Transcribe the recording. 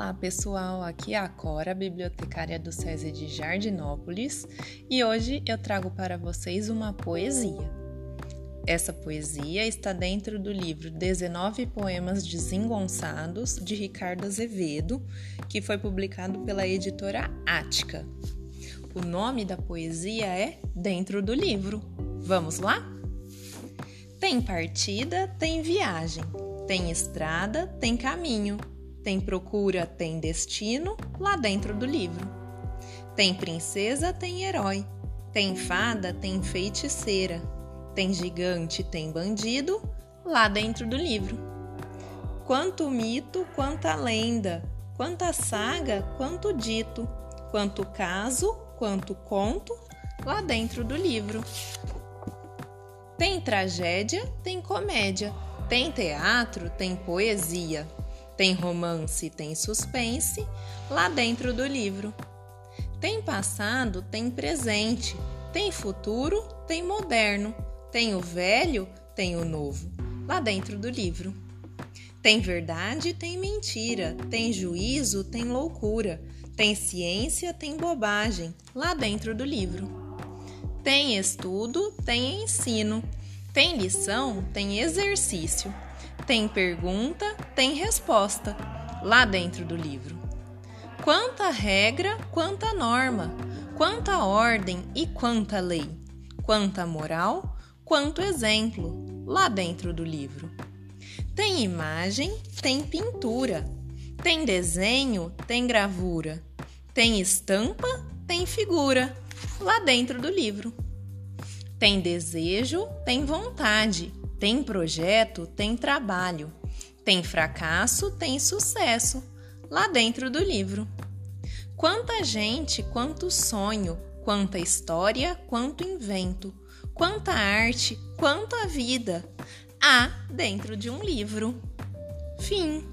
Olá pessoal, aqui é a Cora, bibliotecária do SESI de Jardinópolis, e hoje eu trago para vocês uma poesia. Essa poesia está dentro do livro 19 Poemas Desengonçados, de Ricardo Azevedo, que foi publicado pela editora Ática. O nome da poesia é Dentro do Livro. Vamos lá? Tem partida, tem viagem, tem estrada, tem caminho tem procura, tem destino lá dentro do livro. Tem princesa, tem herói. Tem fada, tem feiticeira. Tem gigante, tem bandido lá dentro do livro. Quanto mito, quanta lenda, quanta saga, quanto dito, quanto caso, quanto conto lá dentro do livro. Tem tragédia, tem comédia, tem teatro, tem poesia, tem romance, tem suspense lá dentro do livro. Tem passado, tem presente, tem futuro, tem moderno, tem o velho, tem o novo, lá dentro do livro. Tem verdade, tem mentira, tem juízo, tem loucura, tem ciência, tem bobagem, lá dentro do livro. Tem estudo, tem ensino, tem lição, tem exercício. Tem pergunta, tem resposta lá dentro do livro. Quanta regra, quanta norma, quanta ordem e quanta lei, quanta moral, quanto exemplo lá dentro do livro. Tem imagem, tem pintura, tem desenho, tem gravura, tem estampa, tem figura lá dentro do livro. Tem desejo, tem vontade, tem projeto, tem trabalho. Tem fracasso, tem sucesso. Lá dentro do livro. Quanta gente, quanto sonho, quanta história, quanto invento, quanta arte, quanta vida há dentro de um livro. Fim.